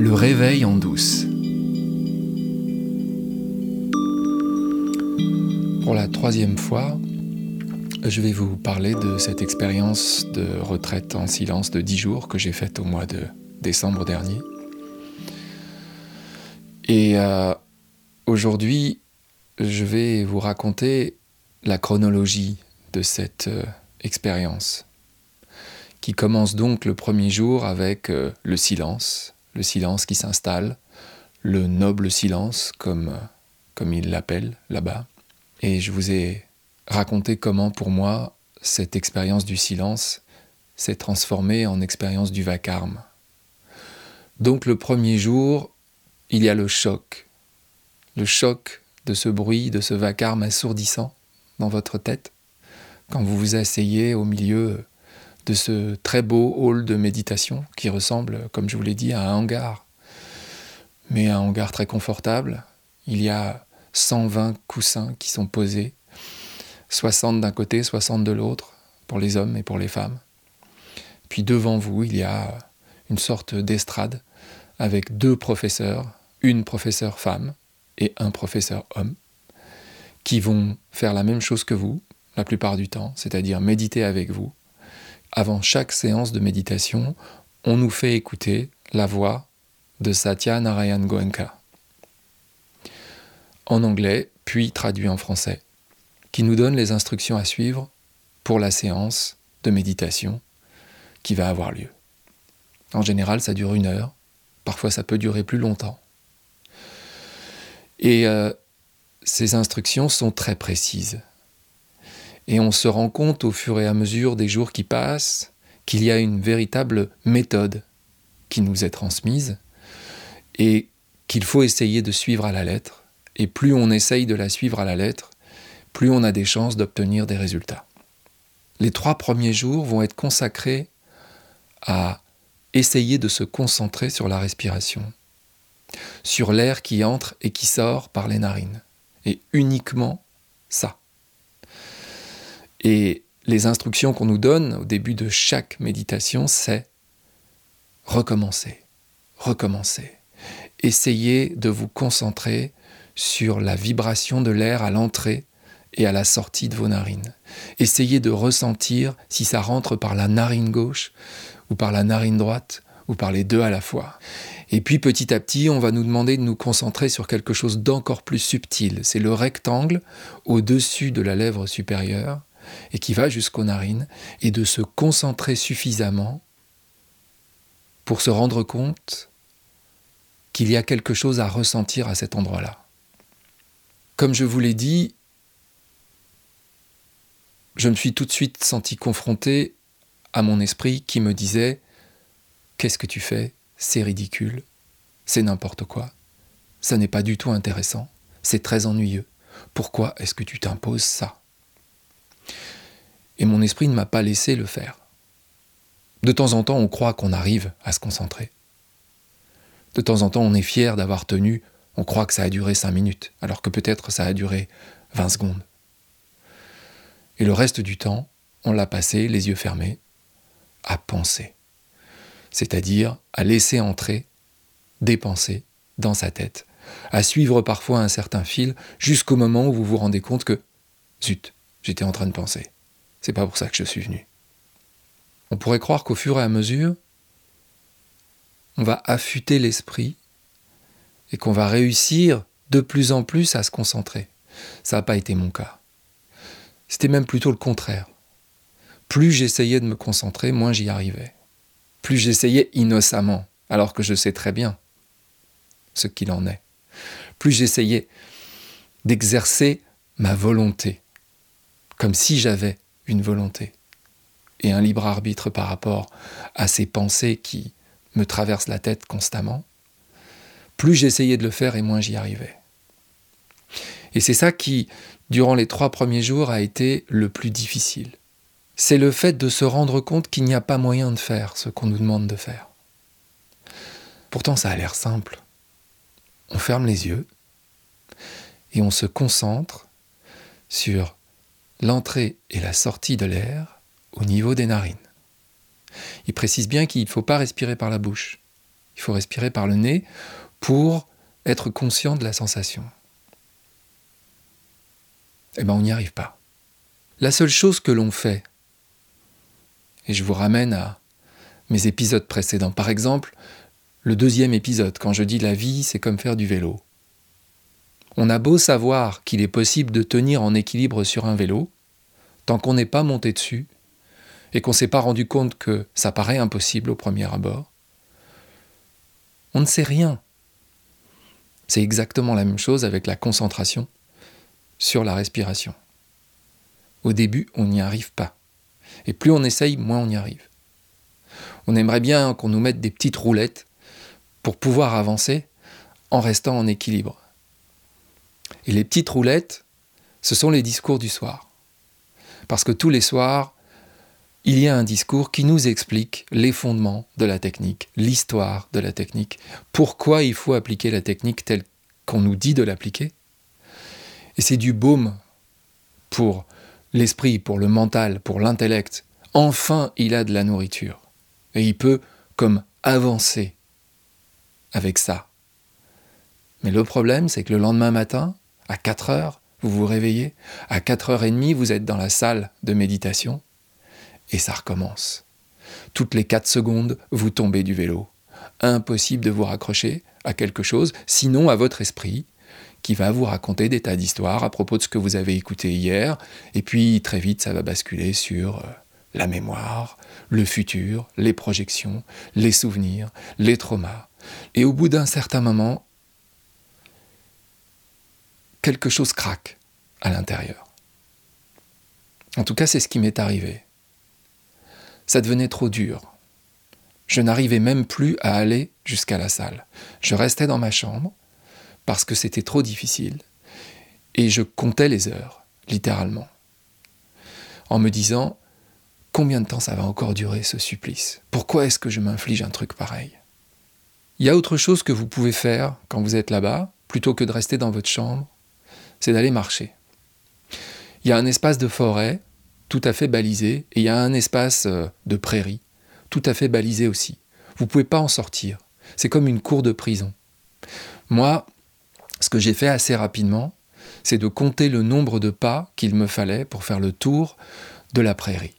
Le réveil en douce. Pour la troisième fois, je vais vous parler de cette expérience de retraite en silence de 10 jours que j'ai faite au mois de décembre dernier. Et euh, aujourd'hui, je vais vous raconter la chronologie de cette euh, expérience, qui commence donc le premier jour avec euh, le silence, le silence qui s'installe, le noble silence, comme, comme il l'appelle là-bas. Et je vous ai raconté comment, pour moi, cette expérience du silence s'est transformée en expérience du vacarme. Donc le premier jour, il y a le choc, le choc de ce bruit, de ce vacarme assourdissant dans votre tête, quand vous vous asseyez au milieu de ce très beau hall de méditation qui ressemble, comme je vous l'ai dit, à un hangar. Mais un hangar très confortable. Il y a 120 coussins qui sont posés, 60 d'un côté, 60 de l'autre, pour les hommes et pour les femmes. Puis devant vous, il y a une sorte d'estrade avec deux professeurs, une professeure femme et un professeur homme, qui vont faire la même chose que vous, la plupart du temps, c'est-à-dire méditer avec vous, avant chaque séance de méditation, on nous fait écouter la voix de Satya Narayan Goenka, en anglais, puis traduit en français, qui nous donne les instructions à suivre pour la séance de méditation qui va avoir lieu. En général, ça dure une heure, parfois ça peut durer plus longtemps. Et euh, ces instructions sont très précises. Et on se rend compte au fur et à mesure des jours qui passent qu'il y a une véritable méthode qui nous est transmise et qu'il faut essayer de suivre à la lettre. Et plus on essaye de la suivre à la lettre, plus on a des chances d'obtenir des résultats. Les trois premiers jours vont être consacrés à essayer de se concentrer sur la respiration, sur l'air qui entre et qui sort par les narines, et uniquement ça. Et les instructions qu'on nous donne au début de chaque méditation, c'est recommencer, recommencer. Essayez de vous concentrer sur la vibration de l'air à l'entrée et à la sortie de vos narines. Essayez de ressentir si ça rentre par la narine gauche ou par la narine droite ou par les deux à la fois. Et puis petit à petit, on va nous demander de nous concentrer sur quelque chose d'encore plus subtil. C'est le rectangle au-dessus de la lèvre supérieure et qui va jusqu'aux narines, et de se concentrer suffisamment pour se rendre compte qu'il y a quelque chose à ressentir à cet endroit-là. Comme je vous l'ai dit, je me suis tout de suite senti confronté à mon esprit qui me disait Qu'est-ce que tu fais? C'est ridicule, c'est n'importe quoi, ça n'est pas du tout intéressant, c'est très ennuyeux. Pourquoi est-ce que tu t'imposes ça? Et mon esprit ne m'a pas laissé le faire. De temps en temps, on croit qu'on arrive à se concentrer. De temps en temps, on est fier d'avoir tenu, on croit que ça a duré cinq minutes, alors que peut-être ça a duré 20 secondes. Et le reste du temps, on l'a passé, les yeux fermés, à penser. C'est-à-dire à laisser entrer des pensées dans sa tête, à suivre parfois un certain fil jusqu'au moment où vous vous rendez compte que, zut, j'étais en train de penser. C'est pas pour ça que je suis venu. On pourrait croire qu'au fur et à mesure, on va affûter l'esprit et qu'on va réussir de plus en plus à se concentrer. Ça n'a pas été mon cas. C'était même plutôt le contraire. Plus j'essayais de me concentrer, moins j'y arrivais. Plus j'essayais innocemment, alors que je sais très bien ce qu'il en est. Plus j'essayais d'exercer ma volonté, comme si j'avais une volonté et un libre arbitre par rapport à ces pensées qui me traversent la tête constamment, plus j'essayais de le faire et moins j'y arrivais. Et c'est ça qui, durant les trois premiers jours, a été le plus difficile. C'est le fait de se rendre compte qu'il n'y a pas moyen de faire ce qu'on nous demande de faire. Pourtant, ça a l'air simple. On ferme les yeux et on se concentre sur l'entrée et la sortie de l'air au niveau des narines. Il précise bien qu'il ne faut pas respirer par la bouche. Il faut respirer par le nez pour être conscient de la sensation. Eh bien, on n'y arrive pas. La seule chose que l'on fait, et je vous ramène à mes épisodes précédents, par exemple, le deuxième épisode, quand je dis la vie, c'est comme faire du vélo. On a beau savoir qu'il est possible de tenir en équilibre sur un vélo, tant qu'on n'est pas monté dessus, et qu'on ne s'est pas rendu compte que ça paraît impossible au premier abord, on ne sait rien. C'est exactement la même chose avec la concentration sur la respiration. Au début, on n'y arrive pas. Et plus on essaye, moins on y arrive. On aimerait bien qu'on nous mette des petites roulettes pour pouvoir avancer en restant en équilibre. Et les petites roulettes, ce sont les discours du soir. Parce que tous les soirs, il y a un discours qui nous explique les fondements de la technique, l'histoire de la technique, pourquoi il faut appliquer la technique telle qu'on nous dit de l'appliquer. Et c'est du baume pour l'esprit, pour le mental, pour l'intellect. Enfin, il a de la nourriture. Et il peut, comme, avancer avec ça. Mais le problème, c'est que le lendemain matin, à 4 heures, vous vous réveillez, à 4 heures et demie, vous êtes dans la salle de méditation, et ça recommence. Toutes les 4 secondes, vous tombez du vélo. Impossible de vous raccrocher à quelque chose, sinon à votre esprit, qui va vous raconter des tas d'histoires à propos de ce que vous avez écouté hier, et puis très vite ça va basculer sur euh, la mémoire, le futur, les projections, les souvenirs, les traumas. Et au bout d'un certain moment, quelque chose craque à l'intérieur. En tout cas, c'est ce qui m'est arrivé. Ça devenait trop dur. Je n'arrivais même plus à aller jusqu'à la salle. Je restais dans ma chambre parce que c'était trop difficile et je comptais les heures, littéralement, en me disant combien de temps ça va encore durer ce supplice? Pourquoi est-ce que je m'inflige un truc pareil? Il y a autre chose que vous pouvez faire quand vous êtes là-bas, plutôt que de rester dans votre chambre, c'est d'aller marcher. Il y a un espace de forêt tout à fait balisé et il y a un espace euh, de prairie tout à fait balisé aussi. Vous ne pouvez pas en sortir. C'est comme une cour de prison. Moi, ce que j'ai fait assez rapidement, c'est de compter le nombre de pas qu'il me fallait pour faire le tour de la prairie.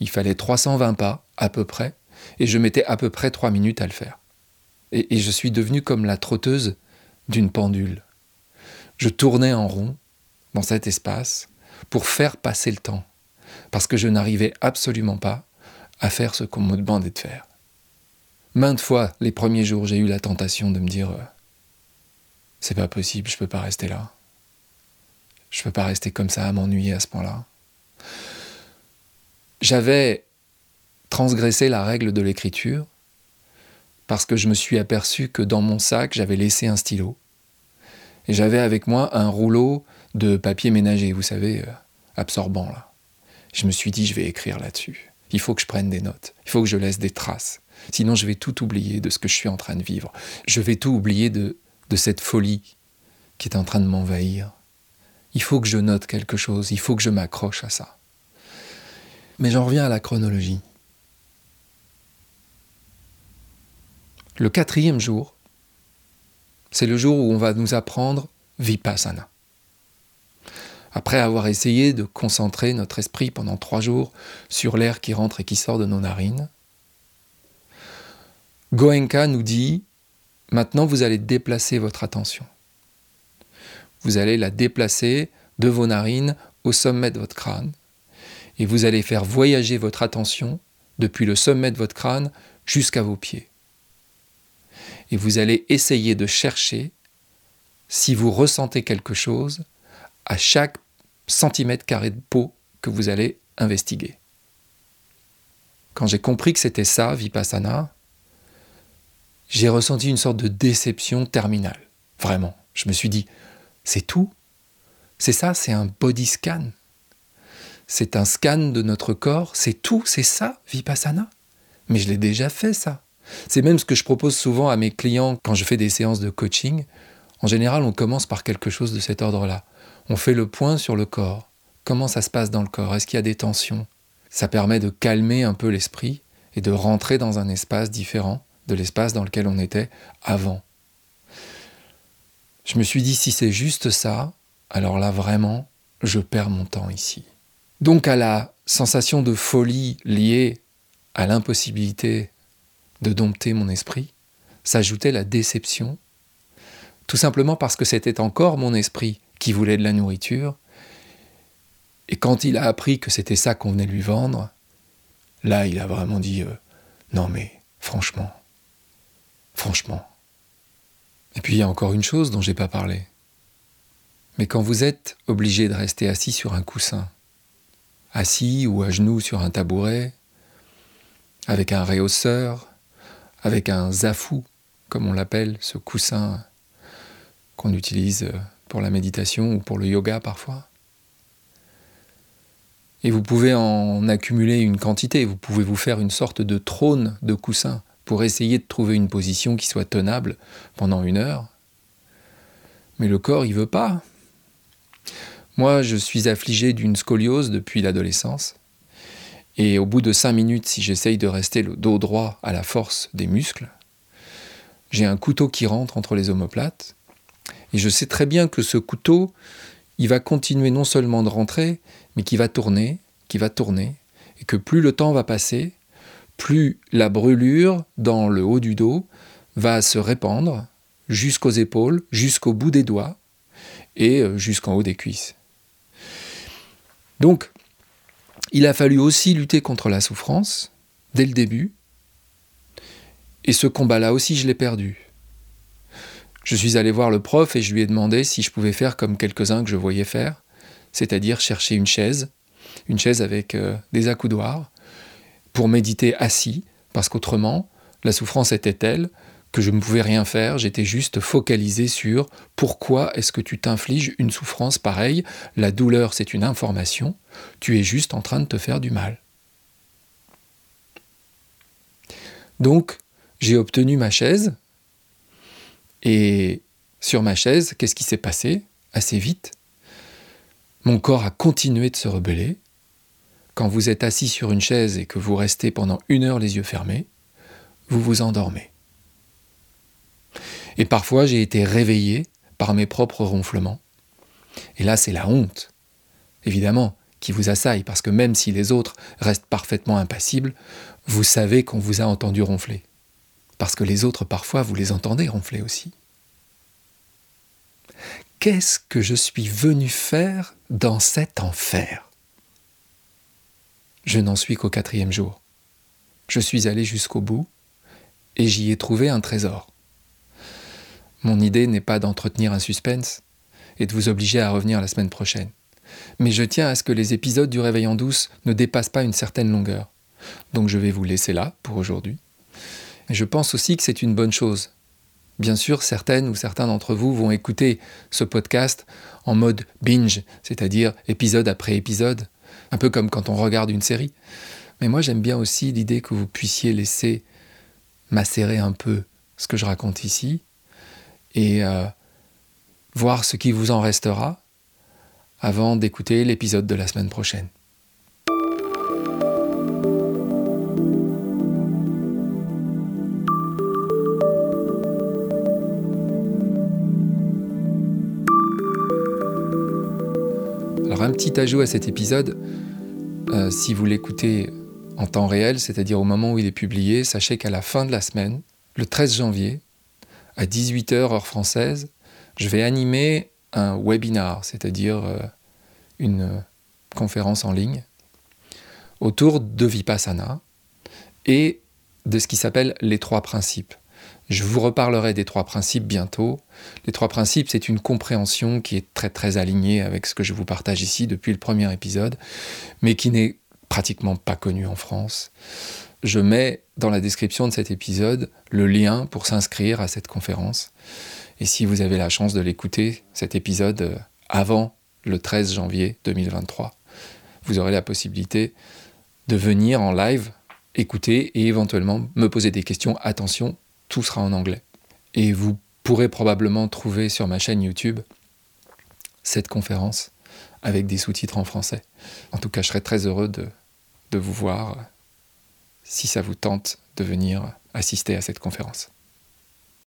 Il fallait 320 pas, à peu près, et je mettais à peu près 3 minutes à le faire. Et, et je suis devenu comme la trotteuse d'une pendule. Je tournais en rond dans cet espace pour faire passer le temps, parce que je n'arrivais absolument pas à faire ce qu'on me demandait de faire. Maintes fois, les premiers jours, j'ai eu la tentation de me dire euh, c'est pas possible, je peux pas rester là. Je peux pas rester comme ça à m'ennuyer à ce point-là. J'avais transgressé la règle de l'écriture parce que je me suis aperçu que dans mon sac, j'avais laissé un stylo. Et j'avais avec moi un rouleau de papier ménager, vous savez, euh, absorbant là. Je me suis dit, je vais écrire là-dessus. Il faut que je prenne des notes. Il faut que je laisse des traces. Sinon, je vais tout oublier de ce que je suis en train de vivre. Je vais tout oublier de, de cette folie qui est en train de m'envahir. Il faut que je note quelque chose. Il faut que je m'accroche à ça. Mais j'en reviens à la chronologie. Le quatrième jour, c'est le jour où on va nous apprendre Vipassana. Après avoir essayé de concentrer notre esprit pendant trois jours sur l'air qui rentre et qui sort de nos narines, Goenka nous dit maintenant vous allez déplacer votre attention. Vous allez la déplacer de vos narines au sommet de votre crâne et vous allez faire voyager votre attention depuis le sommet de votre crâne jusqu'à vos pieds. Et vous allez essayer de chercher si vous ressentez quelque chose à chaque centimètre carré de peau que vous allez investiguer. Quand j'ai compris que c'était ça, Vipassana, j'ai ressenti une sorte de déception terminale. Vraiment. Je me suis dit, c'est tout C'est ça, c'est un body scan c'est un scan de notre corps, c'est tout, c'est ça, Vipassana. Mais je l'ai déjà fait, ça. C'est même ce que je propose souvent à mes clients quand je fais des séances de coaching. En général, on commence par quelque chose de cet ordre-là. On fait le point sur le corps. Comment ça se passe dans le corps? Est-ce qu'il y a des tensions? Ça permet de calmer un peu l'esprit et de rentrer dans un espace différent, de l'espace dans lequel on était avant. Je me suis dit, si c'est juste ça, alors là vraiment, je perds mon temps ici. Donc à la sensation de folie liée à l'impossibilité de dompter mon esprit, s'ajoutait la déception, tout simplement parce que c'était encore mon esprit qui voulait de la nourriture, et quand il a appris que c'était ça qu'on venait lui vendre, là il a vraiment dit euh, non mais franchement, franchement. Et puis il y a encore une chose dont j'ai pas parlé. Mais quand vous êtes obligé de rester assis sur un coussin, assis ou à genoux sur un tabouret, avec un réhausseur, avec un zafou, comme on l'appelle, ce coussin qu'on utilise pour la méditation ou pour le yoga parfois. Et vous pouvez en accumuler une quantité, vous pouvez vous faire une sorte de trône de coussin pour essayer de trouver une position qui soit tenable pendant une heure. Mais le corps, il veut pas. Moi, je suis affligé d'une scoliose depuis l'adolescence. Et au bout de cinq minutes, si j'essaye de rester le dos droit à la force des muscles, j'ai un couteau qui rentre entre les omoplates. Et je sais très bien que ce couteau, il va continuer non seulement de rentrer, mais qui va tourner, qui va tourner, et que plus le temps va passer, plus la brûlure dans le haut du dos va se répandre jusqu'aux épaules, jusqu'au bout des doigts et euh, jusqu'en haut des cuisses. Donc, il a fallu aussi lutter contre la souffrance dès le début. Et ce combat-là aussi, je l'ai perdu. Je suis allé voir le prof et je lui ai demandé si je pouvais faire comme quelques-uns que je voyais faire, c'est-à-dire chercher une chaise, une chaise avec euh, des accoudoirs, pour méditer assis, parce qu'autrement, la souffrance était telle que je ne pouvais rien faire, j'étais juste focalisé sur pourquoi est-ce que tu t'infliges une souffrance pareille, la douleur c'est une information, tu es juste en train de te faire du mal. Donc, j'ai obtenu ma chaise, et sur ma chaise, qu'est-ce qui s'est passé Assez vite, mon corps a continué de se rebeller. Quand vous êtes assis sur une chaise et que vous restez pendant une heure les yeux fermés, vous vous endormez. Et parfois, j'ai été réveillé par mes propres ronflements. Et là, c'est la honte, évidemment, qui vous assaille, parce que même si les autres restent parfaitement impassibles, vous savez qu'on vous a entendu ronfler. Parce que les autres, parfois, vous les entendez ronfler aussi. Qu'est-ce que je suis venu faire dans cet enfer? Je n'en suis qu'au quatrième jour. Je suis allé jusqu'au bout et j'y ai trouvé un trésor. Mon idée n'est pas d'entretenir un suspense et de vous obliger à revenir la semaine prochaine. Mais je tiens à ce que les épisodes du Réveil en douce ne dépassent pas une certaine longueur. Donc je vais vous laisser là pour aujourd'hui. Je pense aussi que c'est une bonne chose. Bien sûr, certaines ou certains d'entre vous vont écouter ce podcast en mode binge, c'est-à-dire épisode après épisode, un peu comme quand on regarde une série. Mais moi j'aime bien aussi l'idée que vous puissiez laisser macérer un peu ce que je raconte ici, et euh, voir ce qui vous en restera avant d'écouter l'épisode de la semaine prochaine. Alors un petit ajout à cet épisode, euh, si vous l'écoutez en temps réel, c'est-à-dire au moment où il est publié, sachez qu'à la fin de la semaine, le 13 janvier, à 18h heure française, je vais animer un webinar, c'est-à-dire euh, une conférence en ligne autour de Vipassana et de ce qui s'appelle les trois principes. Je vous reparlerai des trois principes bientôt. Les trois principes, c'est une compréhension qui est très très alignée avec ce que je vous partage ici depuis le premier épisode, mais qui n'est pratiquement pas connue en France je mets dans la description de cet épisode le lien pour s'inscrire à cette conférence. Et si vous avez la chance de l'écouter, cet épisode euh, avant le 13 janvier 2023, vous aurez la possibilité de venir en live, écouter et éventuellement me poser des questions. Attention, tout sera en anglais. Et vous pourrez probablement trouver sur ma chaîne YouTube cette conférence avec des sous-titres en français. En tout cas, je serai très heureux de, de vous voir si ça vous tente de venir assister à cette conférence.